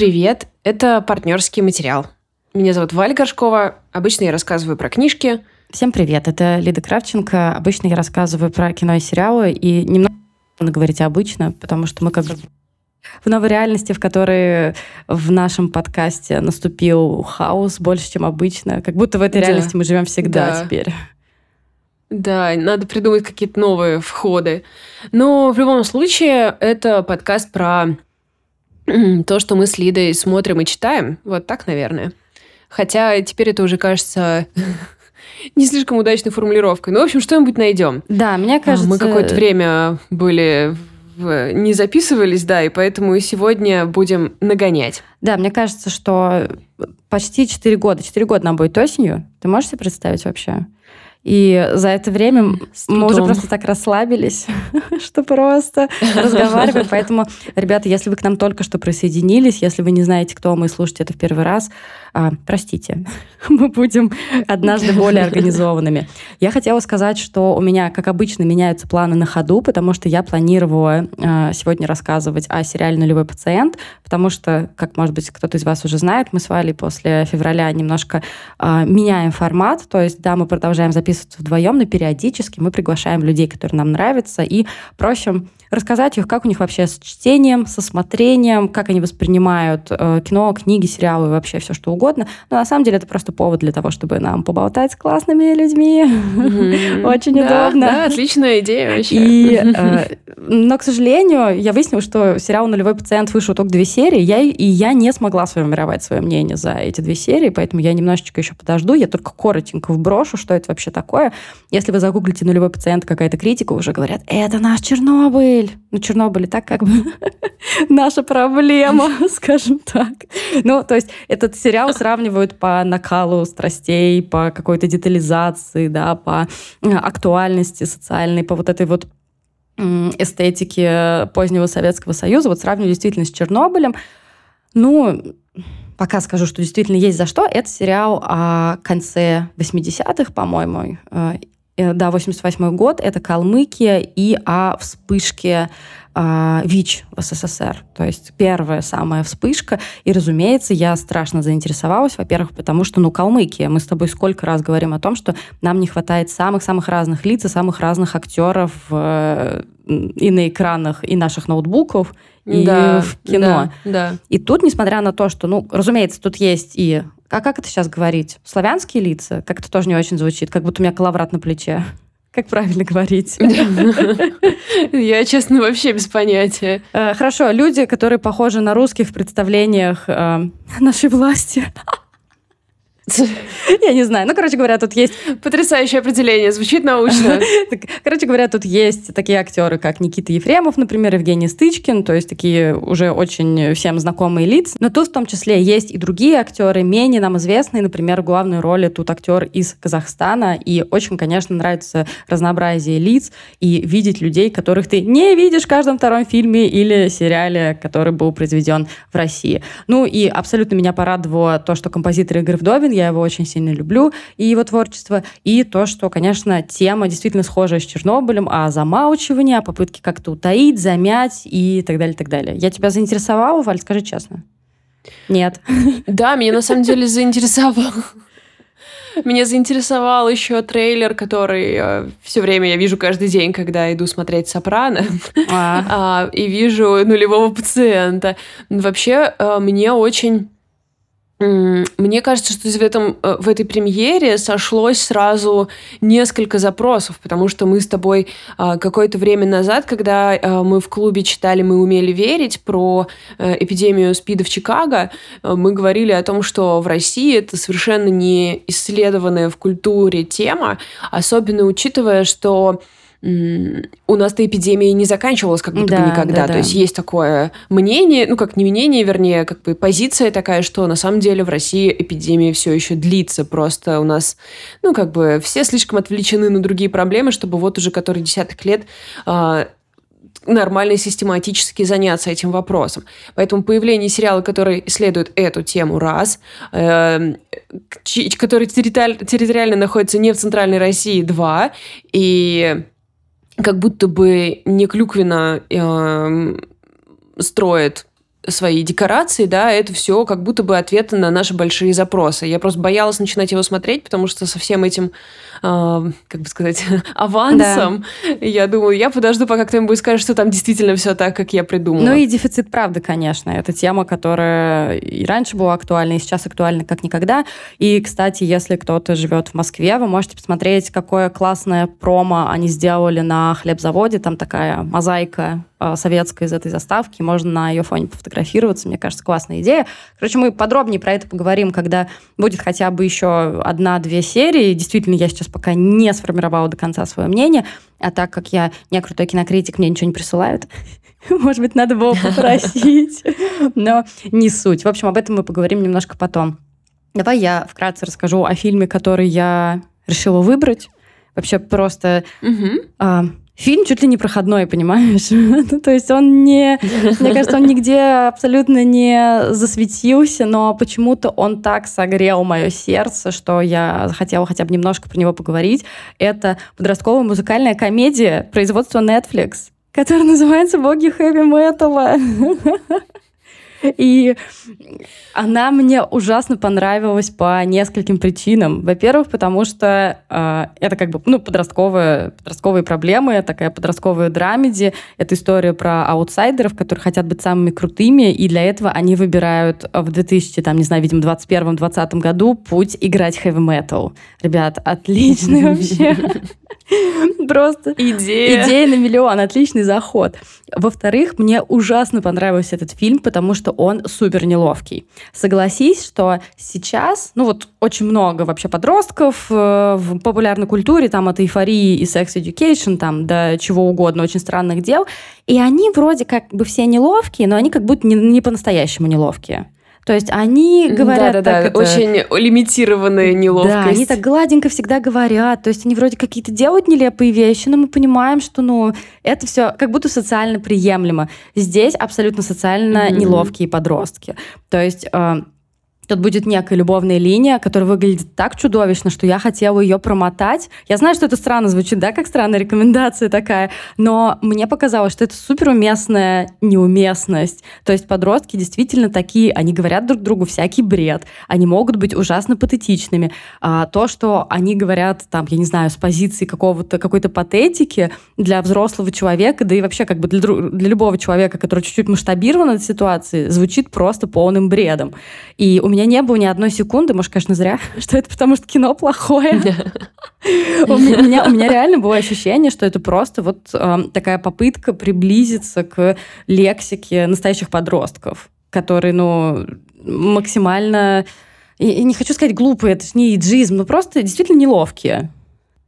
Привет, это партнерский материал. Меня зовут Валя Горшкова. Обычно я рассказываю про книжки. Всем привет, это Лида Кравченко. Обычно я рассказываю про кино и сериалы, и немного говорить обычно, потому что мы как бы в новой реальности, в которой в нашем подкасте наступил хаос больше, чем обычно. Как будто в этой да. реальности мы живем всегда да. теперь. Да, надо придумать какие-то новые входы. Но в любом случае, это подкаст про то, что мы с Лидой смотрим и читаем. Вот так, наверное. Хотя теперь это уже кажется не слишком удачной формулировкой. Ну, в общем, что-нибудь найдем. Да, мне кажется... Мы какое-то время были не записывались, да, и поэтому и сегодня будем нагонять. Да, мне кажется, что почти 4 года, 4 года нам будет осенью. Ты можешь себе представить вообще? И за это время мы уже просто так расслабились, что просто разговариваем. Поэтому, ребята, если вы к нам только что присоединились, если вы не знаете, кто мы и слушаете это в первый раз, а, простите, мы будем однажды более организованными. Я хотела сказать, что у меня, как обычно, меняются планы на ходу, потому что я планировала а, сегодня рассказывать о сериале «Нулевой пациент», потому что, как, может быть, кто-то из вас уже знает, мы с Валей после февраля немножко а, меняем формат, то есть, да, мы продолжаем записываться вдвоем, но периодически мы приглашаем людей, которые нам нравятся, и просим рассказать их, как у них вообще с чтением, со смотрением, как они воспринимают э, кино, книги, сериалы вообще все что угодно. Но на самом деле это просто повод для того, чтобы нам поболтать с классными людьми. Очень удобно. Да, отличная идея вообще. И, э, но, к сожалению, я выяснила, что сериал «Нулевой пациент» вышел только две серии, я, и я не смогла сформировать свое мнение за эти две серии, поэтому я немножечко еще подожду, я только коротенько вброшу, что это вообще такое. Если вы загуглите «Нулевой пациент», какая-то критика, уже говорят, это наш Чернобыль, Чернобыль. Ну, Чернобыль так как бы наша проблема, скажем так. Ну, то есть этот сериал сравнивают по накалу страстей, по какой-то детализации, да, по э, актуальности социальной, по вот этой вот эстетике позднего Советского Союза, вот сравниваю действительно с Чернобылем. Ну, пока скажу, что действительно есть за что. Это сериал о конце 80-х, по-моему, э, да, 88 год, это Калмыкия и о вспышке э, ВИЧ в СССР. То есть первая самая вспышка. И, разумеется, я страшно заинтересовалась, во-первых, потому что, ну, Калмыкия. Мы с тобой сколько раз говорим о том, что нам не хватает самых-самых разных лиц и самых разных актеров э, и на экранах, и наших ноутбуков, и да, в кино. Да, да. И тут, несмотря на то, что, ну, разумеется, тут есть и а как это сейчас говорить? Славянские лица? Как это тоже не очень звучит, как будто у меня коловрат на плече. Как правильно говорить? Я, честно, вообще без понятия. Э, хорошо, люди, которые похожи на русских в представлениях э, нашей власти. Я не знаю. Ну, короче говоря, тут есть... Потрясающее определение, звучит научно. Короче говоря, тут есть такие актеры, как Никита Ефремов, например, Евгений Стычкин, то есть такие уже очень всем знакомые лица. Но тут в том числе есть и другие актеры, менее нам известные, например, главной роли тут актер из Казахстана, и очень, конечно, нравится разнообразие лиц и видеть людей, которых ты не видишь в каждом втором фильме или сериале, который был произведен в России. Ну и абсолютно меня порадовало то, что композитор Игорь Вдовин, я его очень сильно люблю, и его творчество, и то, что, конечно, тема действительно схожая с Чернобылем, о замалчивании, о попытке как-то утаить, замять и так далее, так далее. Я тебя заинтересовала, Валь, скажи честно? Нет. Да, меня на самом деле заинтересовал. Меня заинтересовал еще трейлер, который э, все время я вижу каждый день, когда иду смотреть «Сопрано», а. а, и вижу нулевого пациента. Вообще, э, мне очень мне кажется, что в, этом, э, в этой премьере сошлось сразу несколько запросов, потому что мы с тобой а, какое-то время назад, когда а, мы в клубе читали «Мы умели верить» про э, эпидемию СПИДа в Чикаго, э, мы говорили о том, что в России это совершенно не исследованная в культуре тема, особенно учитывая, что у нас-то эпидемия не заканчивалась как будто да, бы никогда. Да, да. То есть есть такое мнение, ну как не мнение, вернее, как бы позиция такая, что на самом деле в России эпидемия все еще длится. Просто у нас, ну как бы все слишком отвлечены на другие проблемы, чтобы вот уже который десяток лет э, нормально и систематически заняться этим вопросом. Поэтому появление сериала, который исследует эту тему, раз, э, который территориально находится не в центральной России, два, и как будто бы не Клюквина э, строит свои декорации, да, это все как будто бы ответы на наши большие запросы. Я просто боялась начинать его смотреть, потому что со всем этим как бы сказать, авансом. Да. Я думаю, я подожду, пока кто-нибудь скажет, что там действительно все так, как я придумала. Ну и дефицит правды, конечно. Это тема, которая и раньше была актуальна, и сейчас актуальна как никогда. И, кстати, если кто-то живет в Москве, вы можете посмотреть, какое классное промо они сделали на хлебзаводе. Там такая мозаика а, советская из этой заставки. Можно на ее фоне пофотографироваться. Мне кажется, классная идея. Короче, мы подробнее про это поговорим, когда будет хотя бы еще одна-две серии. Действительно, я сейчас пока не сформировала до конца свое мнение, а так как я не крутой кинокритик, мне ничего не присылают. Может быть, надо было попросить. Но не суть. В общем, об этом мы поговорим немножко потом. Давай я вкратце расскажу о фильме, который я решила выбрать. Вообще просто угу фильм чуть ли не проходной, понимаешь? ну, то есть он не... Мне кажется, он нигде абсолютно не засветился, но почему-то он так согрел мое сердце, что я хотела хотя бы немножко про него поговорить. Это подростковая музыкальная комедия производства Netflix, которая называется «Боги хэви-металла». И она мне ужасно понравилась по нескольким причинам. Во-первых, потому что э, это как бы ну, подростковые, подростковые проблемы, такая подростковая драмеди. Это история про аутсайдеров, которые хотят быть самыми крутыми, и для этого они выбирают в 2000, там, не знаю, видимо, 21-20 году путь играть heavy metal. Ребят, отличный вообще. Просто идея. Идея на миллион, отличный заход. Во-вторых, мне ужасно понравился этот фильм, потому что он супер неловкий. Согласись, что сейчас, ну вот очень много вообще подростков э, в популярной культуре, там от эйфории и секс-education, там до чего угодно, очень странных дел, и они вроде как бы все неловкие, но они как будто не, не по-настоящему неловкие. То есть они говорят да, да, так... Да, это... очень лимитированная неловкость. Да, они так гладенько всегда говорят. То есть они вроде какие-то делают нелепые вещи, но мы понимаем, что ну, это все как будто социально приемлемо. Здесь абсолютно социально mm-hmm. неловкие подростки. То есть... Э, Тут будет некая любовная линия, которая выглядит так чудовищно, что я хотела ее промотать. Я знаю, что это странно звучит, да, как странная рекомендация такая, но мне показалось, что это суперуместная неуместность. То есть подростки действительно такие, они говорят друг другу всякий бред, они могут быть ужасно патетичными. А то, что они говорят, там, я не знаю, с позиции какого-то, какой-то патетики для взрослого человека, да и вообще как бы для, для любого человека, который чуть-чуть масштабирован от ситуации, звучит просто полным бредом. И у меня меня не было ни одной секунды, может, конечно, зря, что это потому, что кино плохое. У меня, у меня реально было ощущение, что это просто вот э, такая попытка приблизиться к лексике настоящих подростков, которые, ну, максимально... И, не хочу сказать глупые, это же не иджизм, но просто действительно неловкие.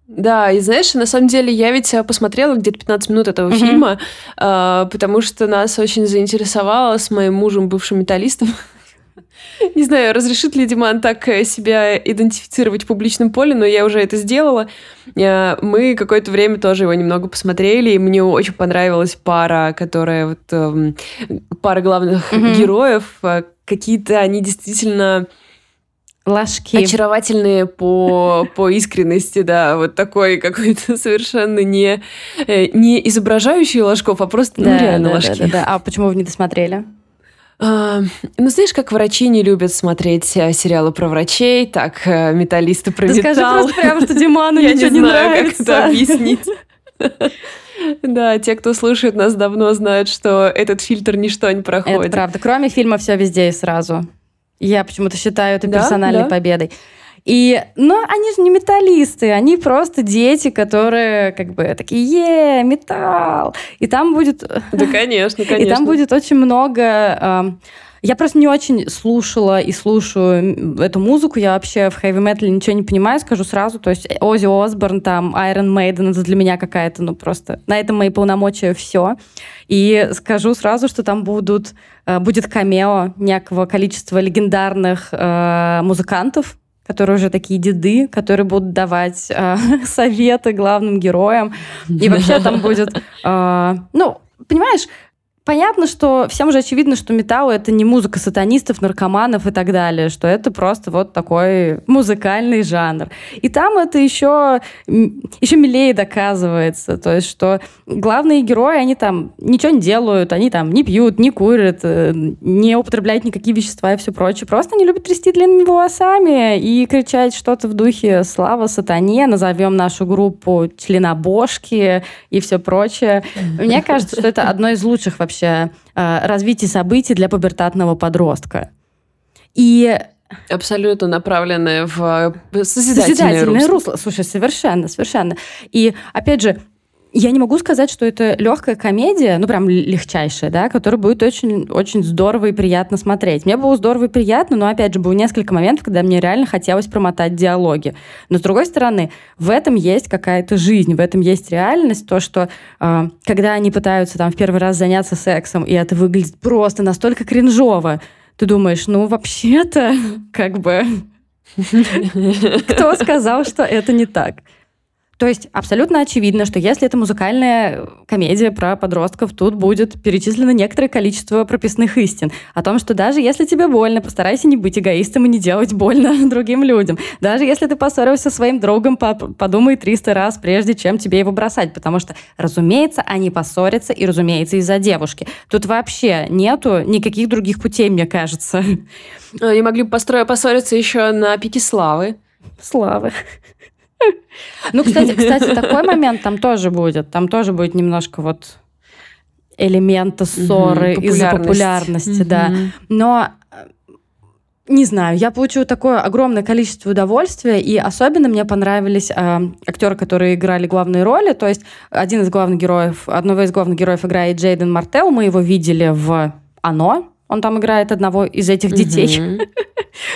Да, и знаешь, на самом деле я ведь посмотрела где-то 15 минут этого mm-hmm. фильма, э, потому что нас очень заинтересовало с моим мужем, бывшим металлистом, Не знаю, разрешит ли Диман так э, себя идентифицировать в публичном поле, но я уже это сделала. Э, мы какое-то время тоже его немного посмотрели, и мне очень понравилась пара, которая вот эм, пара главных mm-hmm. героев. Э, какие-то они действительно Ложки. Очаровательные по, по искренности, да. Вот такой какой-то совершенно не, не изображающий ложков, а просто ну, да, ну, реально да, ложки. Да, да, да. А почему вы не досмотрели? Ну, знаешь, как врачи не любят смотреть э, сериалы про врачей, так э, металлисты про Ты металл. скажи просто прямо, что Диману ничего не нравится. как это объяснить. Да, те, кто слушает нас давно, знают, что этот фильтр ничто не проходит. Это правда. Кроме фильма «Все везде и сразу». Я почему-то считаю это персональной победой. И, но они же не металлисты, они просто дети, которые как бы такие, е, металл. И там будет... Да, конечно, конечно. И там будет очень много... Я просто не очень слушала и слушаю эту музыку. Я вообще в хэви метале ничего не понимаю, скажу сразу. То есть Ози Осборн, там, Iron Maiden, это для меня какая-то, ну просто... На этом мои полномочия все. И скажу сразу, что там будут, э, будет камео некого количества легендарных э, музыкантов, которые уже такие деды, которые будут давать э, советы главным героям. И вообще там будет... Э, ну, понимаешь, Понятно, что всем уже очевидно, что металл — это не музыка сатанистов, наркоманов и так далее, что это просто вот такой музыкальный жанр. И там это еще, еще милее доказывается. То есть, что главные герои, они там ничего не делают, они там не пьют, не курят, э, не употребляют никакие вещества и все прочее. Просто они любят трясти длинными волосами и кричать что-то в духе «Слава сатане», назовем нашу группу членобошки и все прочее. Мне кажется, что это одно из лучших вообще вообще э, развитие событий для пубертатного подростка. И Абсолютно направленное в созидательное, созидательное русло. русло. Слушай, совершенно, совершенно. И опять же, я не могу сказать, что это легкая комедия, ну прям легчайшая, да, которая будет очень, очень здорово и приятно смотреть. Мне было здорово и приятно, но опять же было несколько моментов, когда мне реально хотелось промотать диалоги. Но с другой стороны, в этом есть какая-то жизнь, в этом есть реальность, то, что э, когда они пытаются там в первый раз заняться сексом, и это выглядит просто настолько кринжово, ты думаешь, ну вообще-то, как бы, кто сказал, что это не так? То есть абсолютно очевидно, что если это музыкальная комедия про подростков, тут будет перечислено некоторое количество прописных истин. О том, что даже если тебе больно, постарайся не быть эгоистом и не делать больно другим людям. Даже если ты поссорился со своим другом, подумай 300 раз, прежде чем тебе его бросать. Потому что, разумеется, они поссорятся, и, разумеется, из-за девушки. Тут вообще нету никаких других путей, мне кажется. Они могли бы построить поссориться еще на пике славы. Славы. Ну, кстати, кстати, такой момент там тоже будет. Там тоже будет немножко вот элемента ссоры угу, из-за популярности, угу. да. Но не знаю, я получила такое огромное количество удовольствия, и особенно мне понравились э, актеры, которые играли главные роли. То есть один из главных героев, одного из главных героев играет Джейден Мартел, мы его видели в «Оно», он там играет одного из этих детей.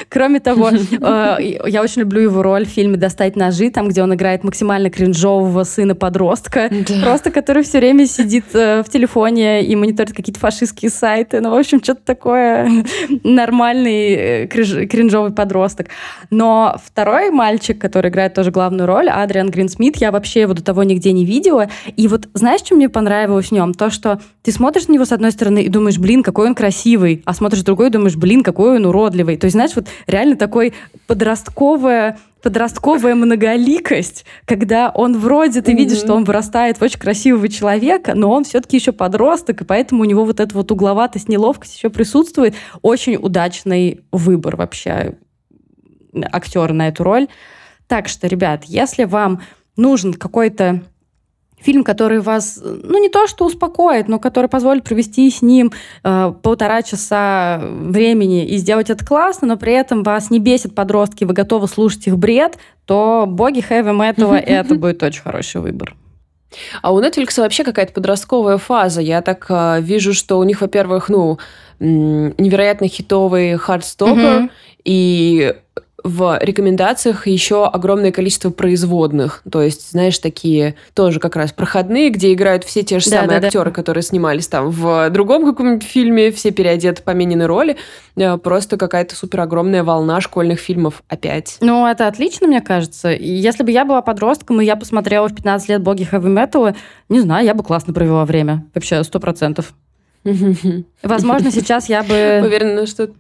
Кроме того, э, я очень люблю его роль в фильме «Достать ножи», там, где он играет максимально кринжового сына-подростка, просто который все время сидит э, в телефоне и мониторит какие-то фашистские сайты. Ну, в общем, что-то такое нормальный э, кринжовый подросток. Но второй мальчик, который играет тоже главную роль, Адриан Гринсмит, я вообще его до того нигде не видела. И вот знаешь, что мне понравилось в нем? То, что ты смотришь на него с одной стороны и думаешь, блин, какой он красивый, а смотришь другой и думаешь, блин, какой он уродливый. То есть, знаешь, вот реально такой подростковая подростковая многоликость, когда он вроде, ты mm-hmm. видишь, что он вырастает в очень красивого человека, но он все-таки еще подросток, и поэтому у него вот эта вот угловатость, неловкость еще присутствует. Очень удачный выбор вообще актера на эту роль. Так что, ребят, если вам нужен какой-то фильм, который вас, ну, не то что успокоит, но который позволит провести с ним э, полтора часа времени и сделать это классно, но при этом вас не бесит подростки, вы готовы слушать их бред, то боги хэви металла это будет очень хороший выбор. А у Netflix вообще какая-то подростковая фаза. Я так э, вижу, что у них, во-первых, ну, невероятно хитовый Хардстоппер, mm-hmm. и в рекомендациях еще огромное количество производных. То есть, знаешь, такие тоже как раз проходные, где играют все те же да, самые да, актеры, да. которые снимались там в другом каком-нибудь фильме, все переодеты по роли. Э, просто какая-то супер огромная волна школьных фильмов опять. Ну, это отлично, мне кажется. Если бы я была подростком, и я посмотрела в 15 лет боги хэви металла, не знаю, я бы классно провела время. Вообще, сто процентов. Возможно, сейчас я бы... Уверена, что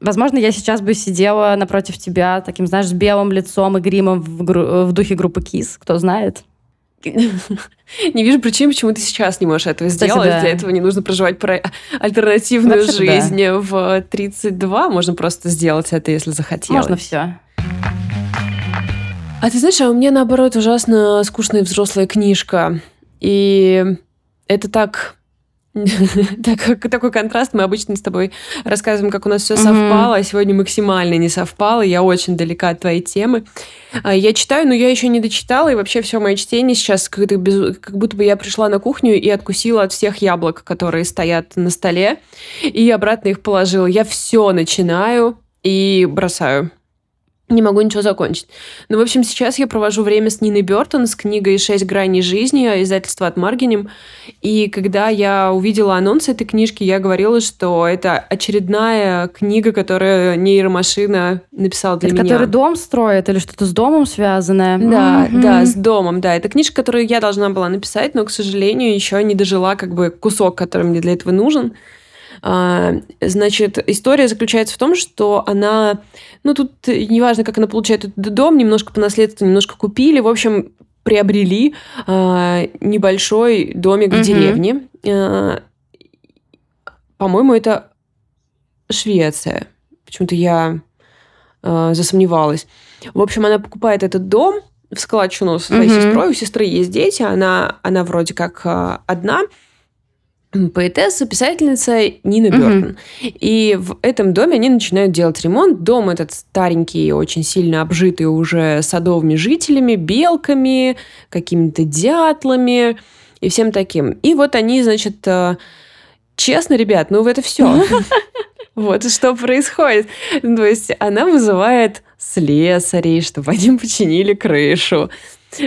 Возможно, я сейчас бы сидела напротив тебя таким, знаешь, с белым лицом и гримом в, гру- в духе группы Kiss, кто знает. Не вижу причин, почему ты сейчас не можешь этого Кстати, сделать. Да. Для этого не нужно проживать про альтернативную Вообще жизнь да. в 32. Можно просто сделать это, если захотелось. Можно все. А ты знаешь, а у меня, наоборот, ужасно скучная взрослая книжка. И это так так, такой контраст. Мы обычно с тобой рассказываем, как у нас все совпало, а сегодня максимально не совпало. Я очень далека от твоей темы. А, я читаю, но я еще не дочитала, и вообще все мое чтение сейчас как, без... как будто бы я пришла на кухню и откусила от всех яблок, которые стоят на столе, и обратно их положила. Я все начинаю и бросаю. Не могу ничего закончить. Ну, в общем, сейчас я провожу время с Ниной Бертон с книгой «Шесть граней жизни», издательство от Маргинем. И когда я увидела анонс этой книжки, я говорила, что это очередная книга, которую нейромашина написала для это меня. Который дом строит или что-то с домом связанное? Да, mm-hmm. да, с домом, да. Это книжка, которую я должна была написать, но, к сожалению, еще не дожила как бы кусок, который мне для этого нужен. А, значит, история заключается в том, что она, ну тут неважно, как она получает этот дом, немножко по наследству, немножко купили, в общем, приобрели э, небольшой домик угу. в деревне. Э, по-моему, это Швеция. Почему-то я засомневалась. В общем, она покупает этот дом в складчину со своей угу. сестрой. У сестры есть дети, она, она вроде как одна поэтесса, писательница Нина Бертон. И в этом доме они начинают делать ремонт. Дом этот старенький, очень сильно обжитый уже садовыми жителями, белками, какими-то дятлами и всем таким. И вот они, значит, э, честно, ребят, ну это все. Вот что происходит. То есть она вызывает слесарей, чтобы они починили крышу.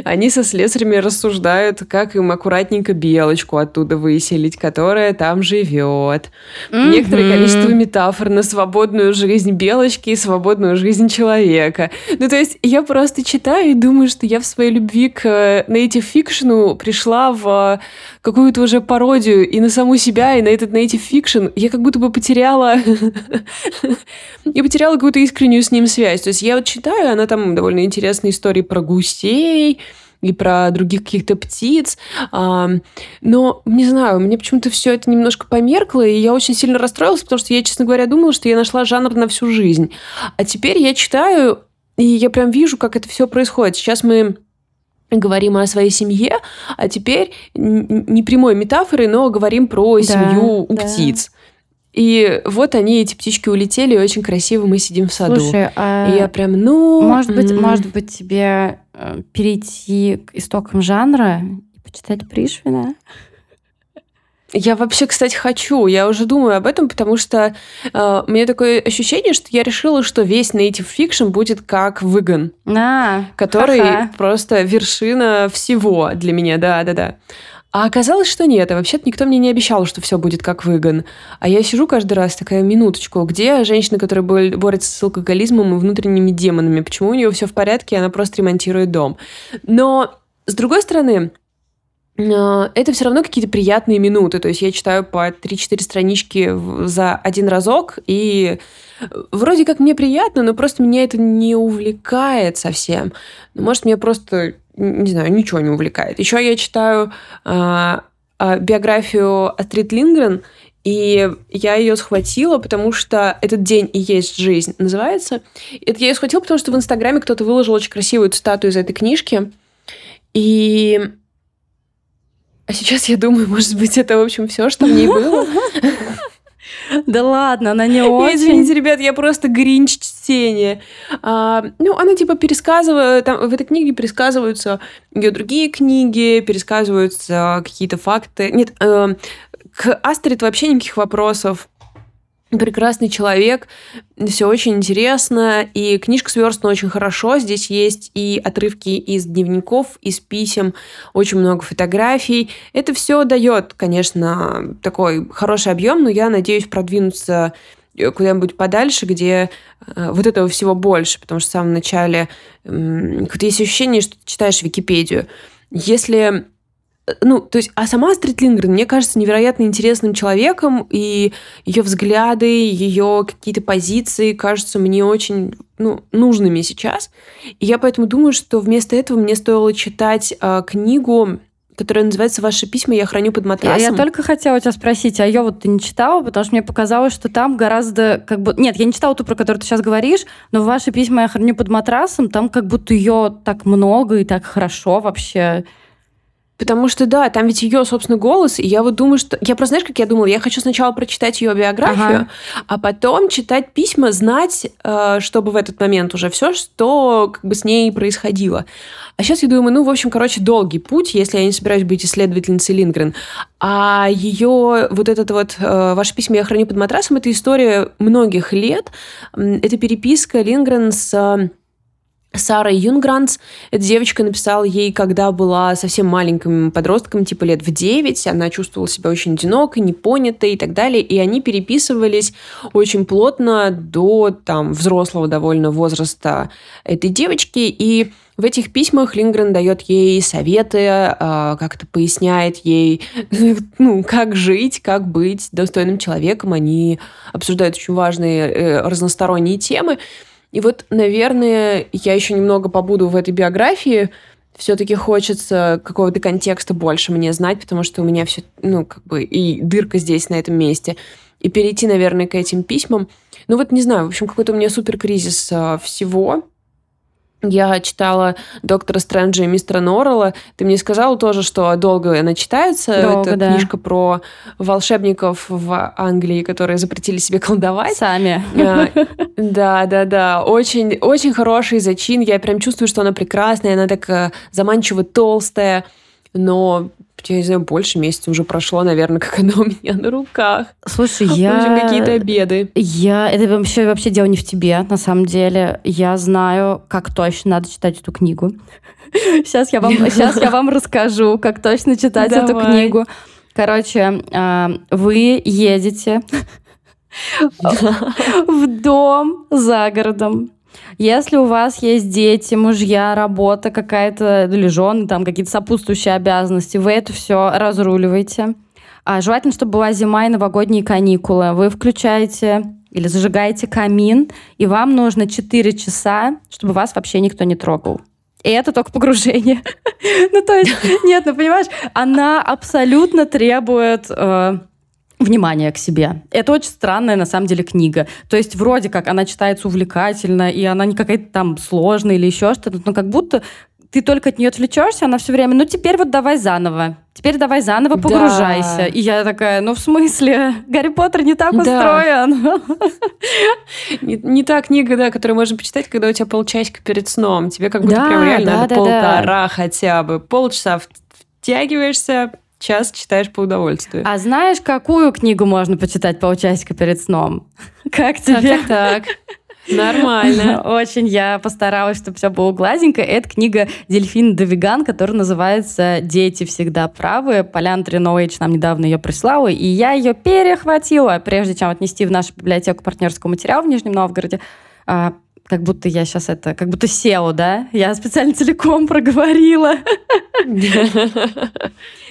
Они со слесарями рассуждают, как им аккуратненько белочку оттуда выселить, которая там живет. Mm-hmm. Некоторое количество метафор на свободную жизнь белочки и свободную жизнь человека. Ну, то есть я просто читаю и думаю, что я в своей любви к native fiction пришла в какую-то уже пародию и на саму себя, и на этот native fiction. Я как будто бы потеряла... я потеряла какую-то искреннюю с ним связь. То есть я вот читаю, она там довольно интересные истории про гусей, и про других каких-то птиц. А, но, не знаю, мне почему-то все это немножко померкло, и я очень сильно расстроилась, потому что я, честно говоря, думала, что я нашла жанр на всю жизнь. А теперь я читаю, и я прям вижу, как это все происходит. Сейчас мы говорим о своей семье, а теперь не прямой метафорой, но говорим про да, семью у да. птиц. И вот они, эти птички, улетели, и очень красиво мы сидим в саду. Слушай, а и я прям, ну... Может быть, м-м. может быть, тебе перейти к истокам жанра и почитать Пришвина? Я вообще, кстати, хочу. Я уже думаю об этом, потому что э, у меня такое ощущение, что я решила, что весь native fiction будет как выгон, а, который ха-ха. просто вершина всего для меня. Да, да, да. А оказалось, что нет. А вообще-то никто мне не обещал, что все будет как выгон. А я сижу каждый раз такая минуточку, где женщина, которая борется с алкоголизмом и внутренними демонами, почему у нее все в порядке, и она просто ремонтирует дом. Но, с другой стороны, а, это все равно какие-то приятные минуты. То есть я читаю по 3-4 странички за один разок, и вроде как мне приятно, но просто меня это не увлекает совсем. Может, меня просто не знаю, ничего не увлекает. Еще я читаю э, биографию Астрид Лингрен, и я ее схватила, потому что «Этот день и есть жизнь» называется. Это я ее схватила, потому что в Инстаграме кто-то выложил очень красивую цитату из этой книжки. И... А сейчас я думаю, может быть, это, в общем, все, что в ней было. Да ладно, она не очень. Извините, ребят, я просто гринч чтения. А, ну, она типа пересказывает, там, в этой книге пересказываются ее другие книги, пересказываются какие-то факты. Нет, э, к Астрид вообще никаких вопросов прекрасный человек, все очень интересно, и книжка сверстана очень хорошо. Здесь есть и отрывки из дневников, из писем, очень много фотографий. Это все дает, конечно, такой хороший объем, но я надеюсь продвинуться куда-нибудь подальше, где э, вот этого всего больше, потому что в самом начале э, есть ощущение, что ты читаешь Википедию. Если ну, то есть, а сама Астрид Лингрен, мне кажется, невероятно интересным человеком, и ее взгляды, ее какие-то позиции кажутся мне очень ну, нужными сейчас. И я поэтому думаю, что вместо этого мне стоило читать э, книгу которая называется «Ваши письма я храню под матрасом». Я, я только хотела тебя спросить, а ее вот ты не читала? Потому что мне показалось, что там гораздо как бы... Нет, я не читала ту, про которую ты сейчас говоришь, но «Ваши письма я храню под матрасом», там как будто ее так много и так хорошо вообще. Потому что, да, там ведь ее, собственно, голос, и я вот думаю, что... Я просто, знаешь, как я думала? Я хочу сначала прочитать ее биографию, ага. а потом читать письма, знать, э, чтобы в этот момент уже все, что как бы с ней происходило. А сейчас я думаю, ну, в общем, короче, долгий путь, если я не собираюсь быть исследовательницей Лингрен. А ее вот этот вот э, «Ваши письма я храню под матрасом» — это история многих лет. Это переписка Лингрен с Сара Юнгранс. Эта девочка написала ей, когда была совсем маленьким подростком, типа лет в 9. Она чувствовала себя очень одинокой, непонятой и так далее. И они переписывались очень плотно до там, взрослого довольно возраста этой девочки. И в этих письмах Лингрен дает ей советы, а, как-то поясняет ей, ну, как жить, как быть достойным человеком. Они обсуждают очень важные э, разносторонние темы. И вот, наверное, я еще немного побуду в этой биографии. Все-таки хочется какого-то контекста больше мне знать, потому что у меня все, ну, как бы и дырка здесь, на этом месте. И перейти, наверное, к этим письмам. Ну вот, не знаю, в общем, какой-то у меня супер кризис а, всего. Я читала «Доктора Стрэнджа» и «Мистера Норрелла». Ты мне сказала тоже, что долго она читается. Долго, Это да. книжка про волшебников в Англии, которые запретили себе колдовать. Сами. А, да, да, да. Очень, очень хороший зачин. Я прям чувствую, что она прекрасная. Она так э, заманчиво толстая. Но я не знаю, больше месяца уже прошло, наверное, как она у меня на руках. Слушай, я... Какие-то обеды. Я... Это вообще, вообще дело не в тебе, на самом деле. Я знаю, как точно надо читать эту книгу. Сейчас я вам, сейчас я вам расскажу, как точно читать Давай. эту книгу. Короче, а, вы едете в дом за городом, если у вас есть дети, мужья, работа какая-то, или жены, там какие-то сопутствующие обязанности, вы это все разруливаете. А желательно, чтобы была зима и новогодние каникулы. Вы включаете или зажигаете камин, и вам нужно 4 часа, чтобы вас вообще никто не трогал. И это только погружение. ну, то есть, нет, ну, понимаешь, она абсолютно требует э, внимание к себе. Это очень странная, на самом деле, книга. То есть вроде как она читается увлекательно, и она не какая-то там сложная или еще что-то, но как будто ты только от нее отвлечешься, она все время, ну теперь вот давай заново. Теперь давай заново погружайся. Да. И я такая, ну в смысле, Гарри Поттер не так устроен. Да. Не, не та книга, да, которую можно почитать, когда у тебя полчасика перед сном. Тебе как будто да, прям реально да, надо да, полтора да. хотя бы. Полчаса втягиваешься, час читаешь по удовольствию. А знаешь, какую книгу можно почитать полчасика перед сном? Как тебе? Так, так. Нормально. Очень я постаралась, чтобы все было гладенько. Это книга Дельфин Довиган, которая называется «Дети всегда правы». Полян Тринович нам недавно ее прислала, и я ее перехватила, прежде чем отнести в нашу библиотеку партнерского материала в Нижнем Новгороде а, как будто я сейчас это, как будто SEO, да? Я специально целиком проговорила.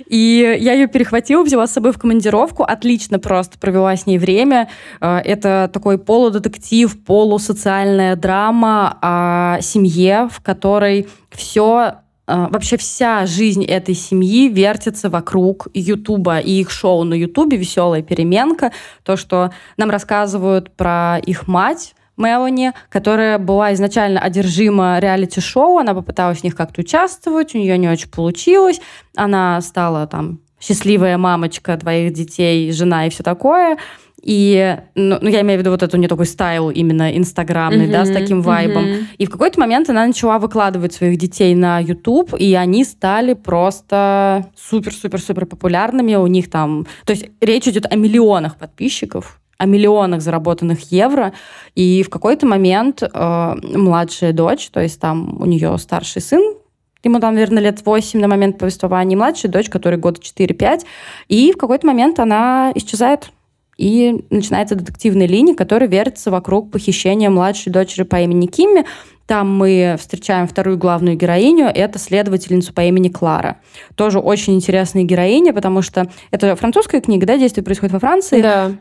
И я ее перехватила, взяла с собой в командировку, отлично просто провела с ней время. Э, это такой полудетектив, полусоциальная драма о семье, в которой все э, вообще вся жизнь этой семьи вертится вокруг Ютуба и их шоу на Ютубе «Веселая переменка». То, что нам рассказывают про их мать, Мелани, которая была изначально одержима реалити-шоу, она попыталась в них как-то участвовать, у нее не очень получилось, она стала там счастливая мамочка двоих детей, жена и все такое. И, ну, ну, я имею в виду вот эту не такой стайл именно инстаграмный, mm-hmm, да, с таким вайбом. Mm-hmm. И в какой-то момент она начала выкладывать своих детей на YouTube, и они стали просто супер-супер-супер популярными. У них там... То есть речь идет о миллионах подписчиков о миллионах заработанных евро. И в какой-то момент э, младшая дочь, то есть там у нее старший сын, ему там, наверное, лет 8 на момент повествования, младшая дочь, которой года 4-5, и в какой-то момент она исчезает. И начинается детективная линия, которая вертится вокруг похищения младшей дочери по имени Кимми. Там мы встречаем вторую главную героиню, это следовательницу по имени Клара. Тоже очень интересная героиня, потому что это французская книга, да, действие происходит во Франции. Да.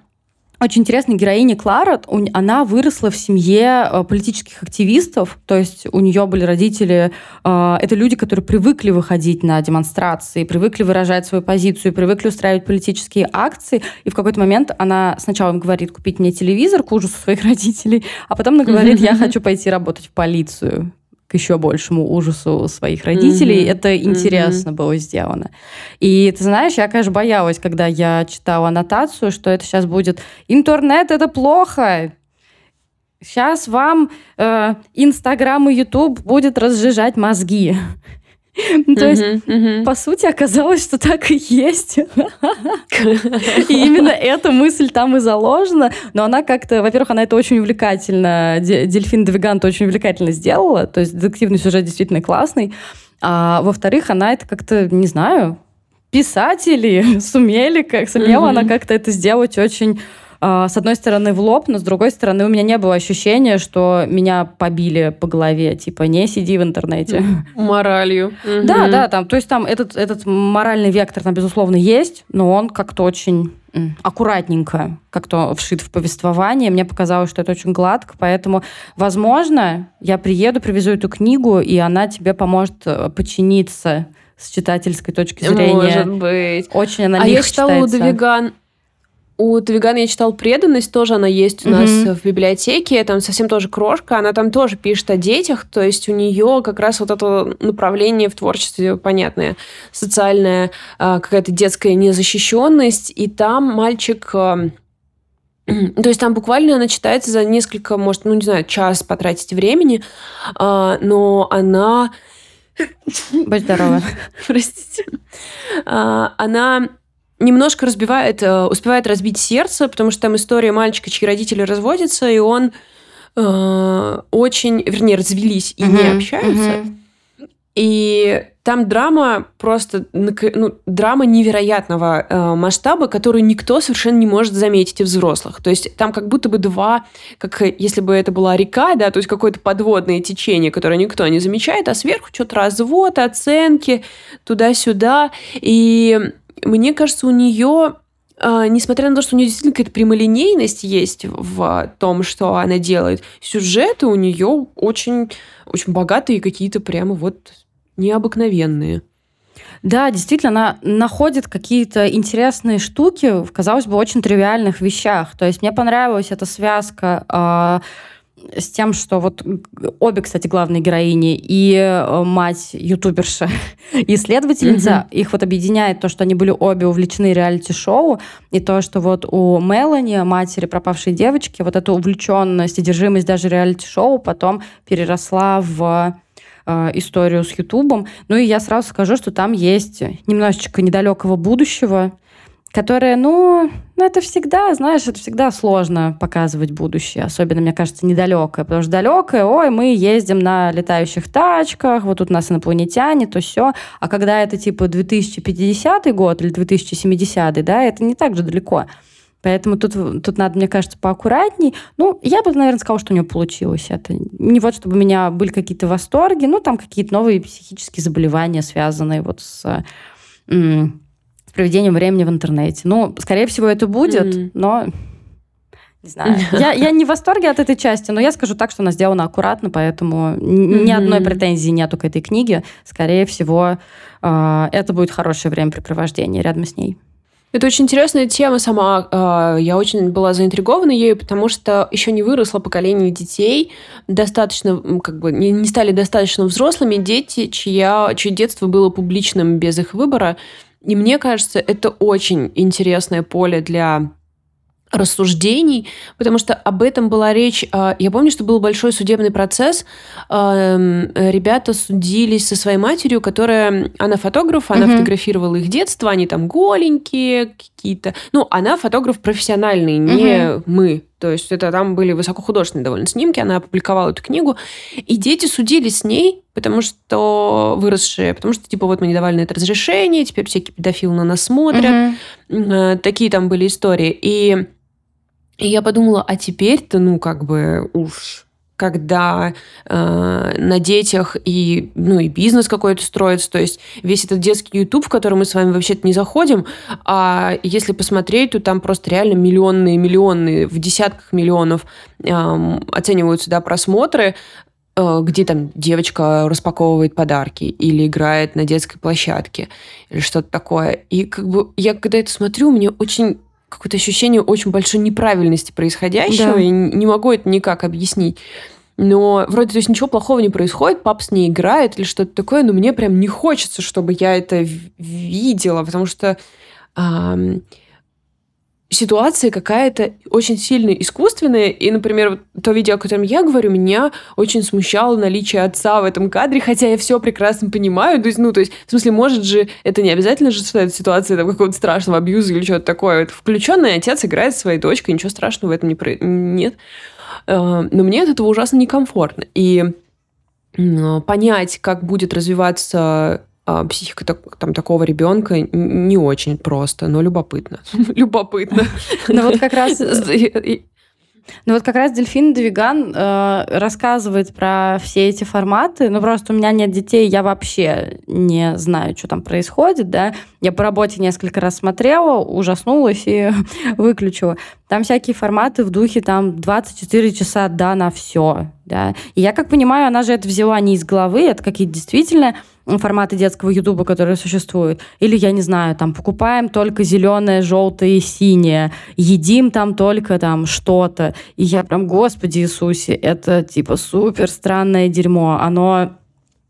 Очень интересная героиня Клара, она выросла в семье э, политических активистов, то есть у нее были родители, э, это люди, которые привыкли выходить на демонстрации, привыкли выражать свою позицию, привыкли устраивать политические акции, и в какой-то момент она сначала им говорит купить мне телевизор к ужасу своих родителей, а потом она говорит, я хочу пойти работать в полицию к еще большему ужасу своих родителей. Mm-hmm. Это интересно mm-hmm. было сделано. И ты знаешь, я, конечно, боялась, когда я читала аннотацию, что это сейчас будет интернет, это плохо. Сейчас вам э, Инстаграм и Ютуб будет разжижать мозги. То есть, по сути, оказалось, что так и есть. И именно эта мысль там и заложена. Но она как-то, во-первых, она это очень увлекательно, Дельфин Двигант очень увлекательно сделала. То есть детективный сюжет действительно классный. А во-вторых, она это как-то, не знаю, писатели сумели, как сумела она как-то это сделать очень с одной стороны в лоб, но с другой стороны у меня не было ощущения, что меня побили по голове, типа не сиди в интернете. Моралью. Да, да, там, то есть там этот, этот моральный вектор там, безусловно, есть, но он как-то очень аккуратненько как-то вшит в повествование. Мне показалось, что это очень гладко, поэтому, возможно, я приеду, привезу эту книгу, и она тебе поможет э, починиться с читательской точки зрения. Может быть. Очень она А я читала у Двиган у Твигана я читал «Преданность», тоже она есть у нас mm-hmm. в библиотеке, там совсем тоже крошка, она там тоже пишет о детях, то есть у нее как раз вот это направление в творчестве понятное, социальная а, какая-то детская незащищенность, и там мальчик... А, то есть там буквально она читается за несколько, может, ну не знаю, час потратить времени, а, но она... Будь здорова. Простите. Она немножко разбивает, э, успевает разбить сердце, потому что там история мальчика, чьи родители разводятся, и он э, очень, вернее, развелись и uh-huh, не общаются. Uh-huh. И там драма просто, ну, драма невероятного э, масштаба, которую никто совершенно не может заметить из взрослых. То есть там как будто бы два, как если бы это была река, да, то есть какое-то подводное течение, которое никто не замечает, а сверху что-то развод, оценки, туда-сюда. И мне кажется, у нее Uh, несмотря на то, что у нее действительно какая-то прямолинейность есть в том, что она делает, сюжеты у нее очень, очень богатые, какие-то прямо вот необыкновенные. Да, действительно, она находит какие-то интересные штуки в, казалось бы, очень тривиальных вещах. То есть мне понравилась эта связка э, с тем, что вот обе, кстати, главные героини и э, мать ютуберша, исследовательница, mm-hmm. их вот объединяет то, что они были обе увлечены реалити-шоу, и то, что вот у Мелани, матери пропавшей девочки, вот эта увлеченность и держимость даже реалити-шоу потом переросла в э, историю с Ютубом. Ну и я сразу скажу, что там есть немножечко недалекого будущего, которая, ну, ну, это всегда, знаешь, это всегда сложно показывать будущее, особенно, мне кажется, недалекое, потому что далекое, ой, мы ездим на летающих тачках, вот тут у нас инопланетяне, то все, а когда это типа 2050 год или 2070, да, это не так же далеко. Поэтому тут, тут надо, мне кажется, поаккуратней. Ну, я бы, наверное, сказала, что у нее получилось это. Не вот, чтобы у меня были какие-то восторги, ну, там какие-то новые психические заболевания, связанные вот с проведением времени в интернете. Ну, скорее всего, это будет, mm-hmm. но не знаю. Я, я не в восторге от этой части, но я скажу так, что она сделана аккуратно, поэтому mm-hmm. ни одной претензии нету к этой книге. Скорее всего, э, это будет хорошее времяпрепровождение рядом с ней. Это очень интересная тема сама. А, я очень была заинтригована ею, потому что еще не выросло поколение детей, достаточно, как бы, не стали достаточно взрослыми дети, чья, чье детство было публичным без их выбора. И мне кажется, это очень интересное поле для рассуждений, потому что об этом была речь. А, я помню, что был большой судебный процесс. Ребята судились со своей матерью, которая... Она фотограф, она угу. фотографировала их детство, они там голенькие какие-то. Ну, она фотограф профессиональный, не угу. мы. То есть это там были высокохудожественные довольно снимки, она опубликовала эту книгу. И дети судились с ней, потому что выросшие, потому что, типа, вот мы не давали на это разрешение, теперь всякие педофилы на нас смотрят. Угу. Такие там были истории. И и я подумала, а теперь-то, ну, как бы уж когда э, на детях и, ну, и бизнес какой-то строится, то есть весь этот детский YouTube, в который мы с вами вообще-то не заходим, а если посмотреть, то там просто реально миллионные, миллионные, в десятках миллионов э, оцениваются, да, просмотры, э, где там девочка распаковывает подарки или играет на детской площадке или что-то такое. И как бы я когда это смотрю, мне очень какое-то ощущение очень большой неправильности происходящего. Да. Я не могу это никак объяснить. Но вроде то есть ничего плохого не происходит, пап с ней играет или что-то такое, но мне прям не хочется, чтобы я это видела, потому что эм, ситуация какая-то очень сильно искусственная. И, например, вот то видео, о котором я говорю, меня очень смущало наличие отца в этом кадре, хотя я все прекрасно понимаю. То есть, ну, то есть, в смысле, может же, это не обязательно же, что это ситуация там, какого-то страшного абьюза или что-то такое. Это включенный отец играет со своей дочкой, ничего страшного в этом не про... нет. Э, но мне от этого ужасно некомфортно. И понять, как будет развиваться а, психика там такого ребенка не очень просто, но любопытно. любопытно. Ну вот как раз ну вот как раз Дельфин Двиган э, рассказывает про все эти форматы. Ну просто у меня нет детей, я вообще не знаю, что там происходит, да. Я по работе несколько раз смотрела, ужаснулась и выключила. Там всякие форматы в духе там 24 часа, да, на все, да. И я как понимаю, она же это взяла не из головы, это какие-то действительно форматы детского ютуба, которые существуют. Или, я не знаю, там, покупаем только зеленое, желтое и синее, едим там только там что-то. И я прям, господи Иисусе, это типа супер странное дерьмо. Оно,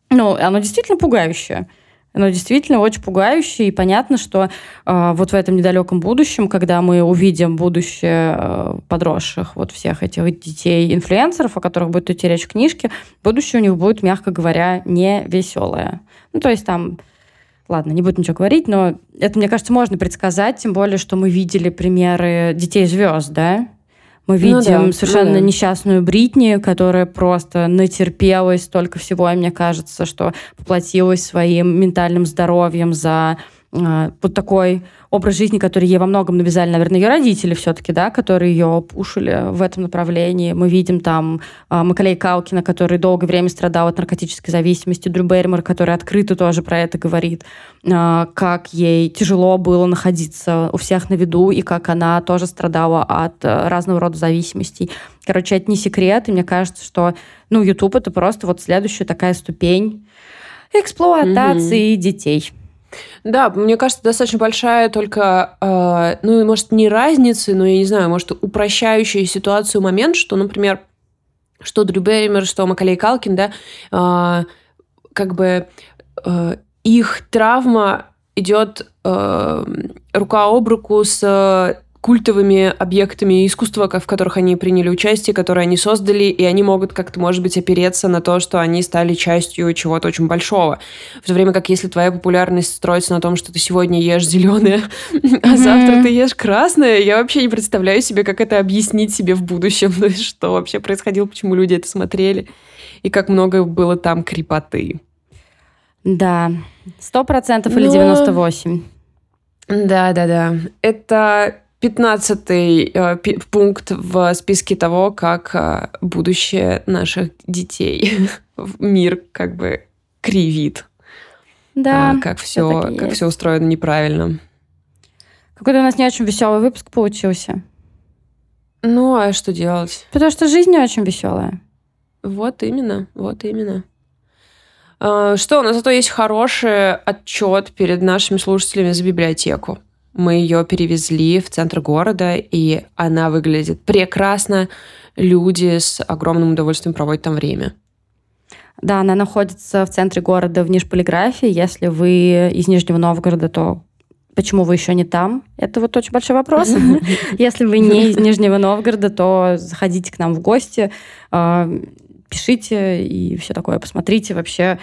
ну, оно действительно пугающее. Оно действительно очень пугающее, и понятно, что э, вот в этом недалеком будущем, когда мы увидим будущее э, подросших, вот всех этих детей-инфлюенсеров, о которых будет идти речь в книжке, будущее у них будет, мягко говоря, не веселое. Ну, то есть там Ладно, не буду ничего говорить, но это, мне кажется, можно предсказать, тем более, что мы видели примеры детей звезд, да? Мы ну видим ну да, совершенно ну да. несчастную Бритни, которая просто натерпелась столько всего, и мне кажется, что поплатилась своим ментальным здоровьем за вот такой образ жизни, который ей во многом навязали, наверное, ее родители все-таки, да, которые ее пушили в этом направлении. Мы видим там э, Макалей Калкина, который долгое время страдал от наркотической зависимости, Дрю Берримор, который открыто тоже про это говорит, э, как ей тяжело было находиться у всех на виду, и как она тоже страдала от э, разного рода зависимостей. Короче, это не секрет, и мне кажется, что, ну, YouTube — это просто вот следующая такая ступень эксплуатации mm-hmm. детей. Да, мне кажется, достаточно большая только, э, ну, может, не разница, но, я не знаю, может, упрощающая ситуацию момент, что, например, что Дрю Берример, что Макалей Калкин, да, э, как бы э, их травма идет э, рука об руку с культовыми объектами искусства, в которых они приняли участие, которые они создали, и они могут как-то, может быть, опереться на то, что они стали частью чего-то очень большого. В то время как если твоя популярность строится на том, что ты сегодня ешь зеленое, а завтра ты ешь красное, я вообще не представляю себе, как это объяснить себе в будущем, что вообще происходило, почему люди это смотрели, и как много было там крепоты. Да, сто процентов или девяносто восемь. Да, да, да. Это пятнадцатый э, пункт в списке того, как э, будущее наших детей мир как бы кривит. Да. А, как все, как все устроено неправильно. Какой-то у нас не очень веселый выпуск получился. Ну, а что делать? Потому что жизнь не очень веселая. Вот именно, вот именно. А, что, у нас зато есть хороший отчет перед нашими слушателями за библиотеку. Мы ее перевезли в центр города, и она выглядит прекрасно. Люди с огромным удовольствием проводят там время. Да, она находится в центре города в Нижполиграфии. Если вы из Нижнего Новгорода, то почему вы еще не там? Это вот очень большой вопрос. Если вы не из Нижнего Новгорода, то заходите к нам в гости, а, пишите и все такое. Посмотрите вообще,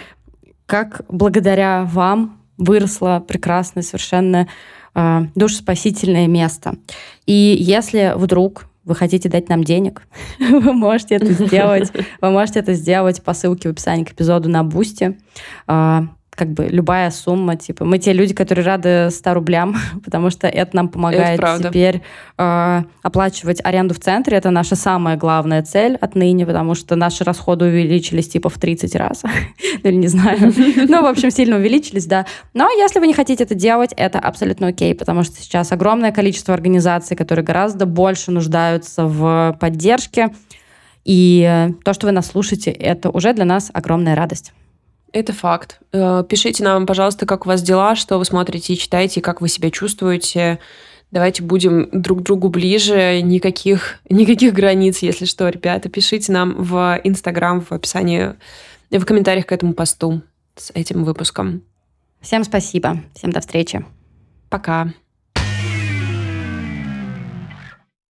как благодаря вам выросла прекрасная совершенно э, душеспасительное место. И если вдруг вы хотите дать нам денег, вы можете это сделать. Вы можете это сделать по ссылке в описании к эпизоду на Boosty. Как бы любая сумма, типа, мы те люди, которые рады 100 рублям, потому что это нам помогает это теперь э, оплачивать аренду в центре. Это наша самая главная цель отныне, потому что наши расходы увеличились типа в 30 раз. ну, или не знаю. ну, в общем, сильно увеличились, да. Но если вы не хотите это делать, это абсолютно окей, потому что сейчас огромное количество организаций, которые гораздо больше нуждаются в поддержке. И то, что вы нас слушаете, это уже для нас огромная радость. Это факт. Э, пишите нам, пожалуйста, как у вас дела, что вы смотрите и читаете, как вы себя чувствуете. Давайте будем друг к другу ближе. Никаких, никаких границ, если что, ребята. Пишите нам в Инстаграм, в описании, в комментариях к этому посту с этим выпуском. Всем спасибо. Всем до встречи. Пока.